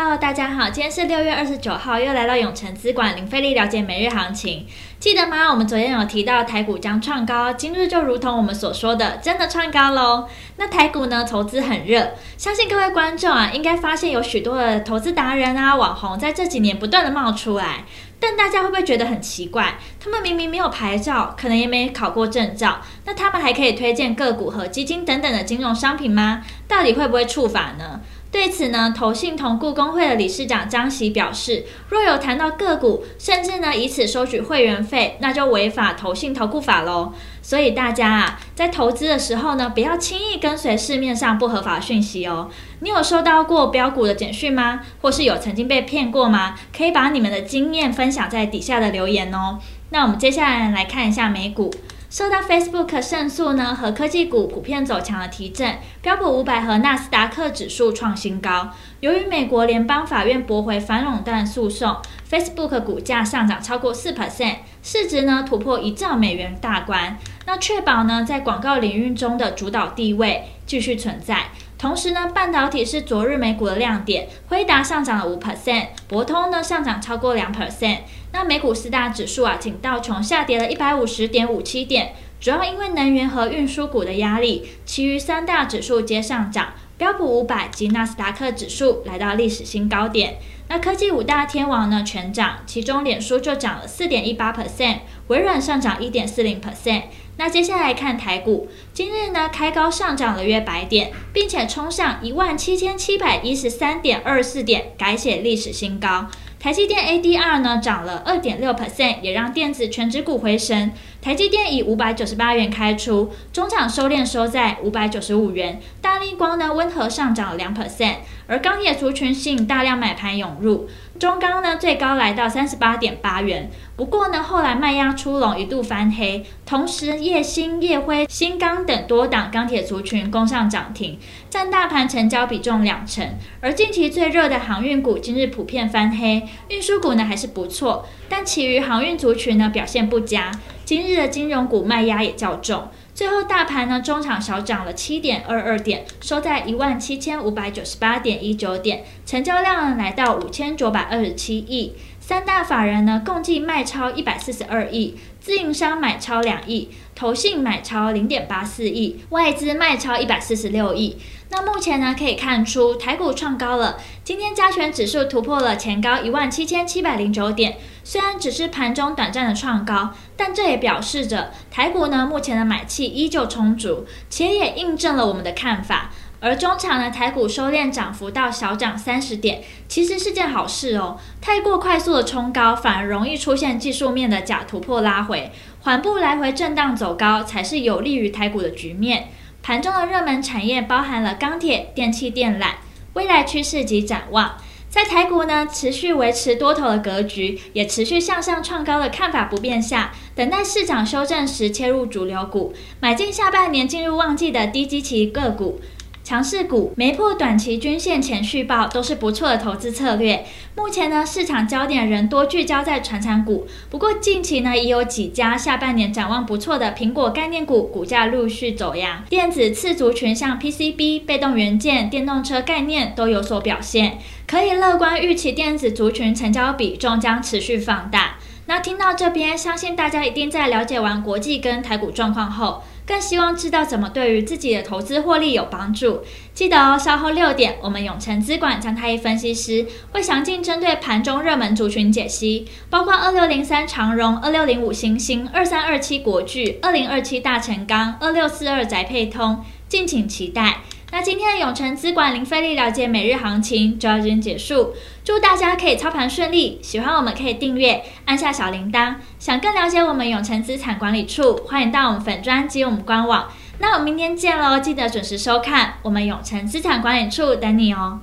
Hello，大家好，今天是六月二十九号，又来到永诚资管零费力了解每日行情，记得吗？我们昨天有提到台股将创高，今日就如同我们所说的，真的创高喽。那台股呢，投资很热，相信各位观众啊，应该发现有许多的投资达人啊、网红在这几年不断的冒出来，但大家会不会觉得很奇怪？他们明明没有牌照，可能也没考过证照，那他们还可以推荐个股和基金等等的金融商品吗？到底会不会触法呢？对此呢，投信同顾公会的理事长张喜表示，若有谈到个股，甚至呢以此收取会员费，那就违反投信投顾法喽。所以大家啊，在投资的时候呢，不要轻易跟随市面上不合法讯息哦。你有收到过标股的简讯吗？或是有曾经被骗过吗？可以把你们的经验分享在底下的留言哦。那我们接下来来看一下美股。受到 Facebook 胜诉呢和科技股普遍走强的提振，标普五百和纳斯达克指数创新高。由于美国联邦法院驳回反垄断诉讼，Facebook 股价上涨超过四 percent，市值呢突破一兆美元大关。那确保呢在广告领域中的主导地位继续存在。同时呢，半导体是昨日美股的亮点，辉达上涨了五 percent，博通呢上涨超过两 percent。那美股四大指数啊，仅道琼下跌了一百五十点五七点，主要因为能源和运输股的压力。其余三大指数皆上涨，标普五百及纳斯达克指数来到历史新高点。那科技五大天王呢全涨，其中脸书就涨了四点一八 percent，微软上涨一点四零 percent。那接下来看台股，今日呢开高上涨了约百点，并且冲上一万七千七百一十三点二四点，改写历史新高。台积电 ADR 呢涨了二点六 percent，也让电子全指股回升。台积电以五百九十八元开出，中场收敛收在五百九十五元。大立光呢温和上涨了两 percent，而钢铁族群吸引大量买盘涌入，中钢呢最高来到三十八点八元。不过呢后来卖压出笼，一度翻黑。同时烨兴、烨辉、新钢等多档钢铁族群攻上涨停，占大盘成交比重两成。而近期最热的航运股今日普遍翻黑，运输股呢还是不错，但其余航运族群呢表现不佳。今日的金融股卖压也较重，最后大盘呢中场小涨了七点二二点，收在一万七千五百九十八点一九点，成交量呢来到五千九百二十七亿，三大法人呢共计卖超一百四十二亿。自营商买超两亿，投信买超零点八四亿，外资卖超一百四十六亿。那目前呢，可以看出台股创高了。今天加权指数突破了前高一万七千七百零九点，虽然只是盘中短暂的创高，但这也表示着台股呢目前的买气依旧充足，且也印证了我们的看法。而中场呢，台股收敛涨幅到小涨三十点，其实是件好事哦。太过快速的冲高，反而容易出现技术面的假突破拉回，缓步来回震荡走高，才是有利于台股的局面。盘中的热门产业包含了钢铁、电气电缆，未来趋势及展望。在台股呢持续维持多头的格局，也持续向上创高的看法不变下，等待市场修正时切入主流股，买进下半年进入旺季的低基期个股。强势股没破短期均线前续报都是不错的投资策略。目前呢，市场焦点仍多聚焦在传产股，不过近期呢，也有几家下半年展望不错的苹果概念股股价陆续走扬。电子次族群像 PCB、被动元件、电动车概念都有所表现，可以乐观预期电子族群成交比重将持续放大。那听到这边，相信大家一定在了解完国际跟台股状况后，更希望知道怎么对于自己的投资获利有帮助。记得哦，稍后六点，我们永诚资管张太一分析师会详尽针对盘中热门族群解析，包括二六零三长荣、二六零五星星、二三二七国巨、二零二七大成钢、二六四二宅配通，敬请期待。那今天的永诚资管零费力了解每日行情就到这边结束，祝大家可以操盘顺利。喜欢我们可以订阅，按下小铃铛。想更了解我们永诚资产管理处，欢迎到我们粉专及我们官网。那我们明天见喽，记得准时收看我们永诚资产管理处等你哦。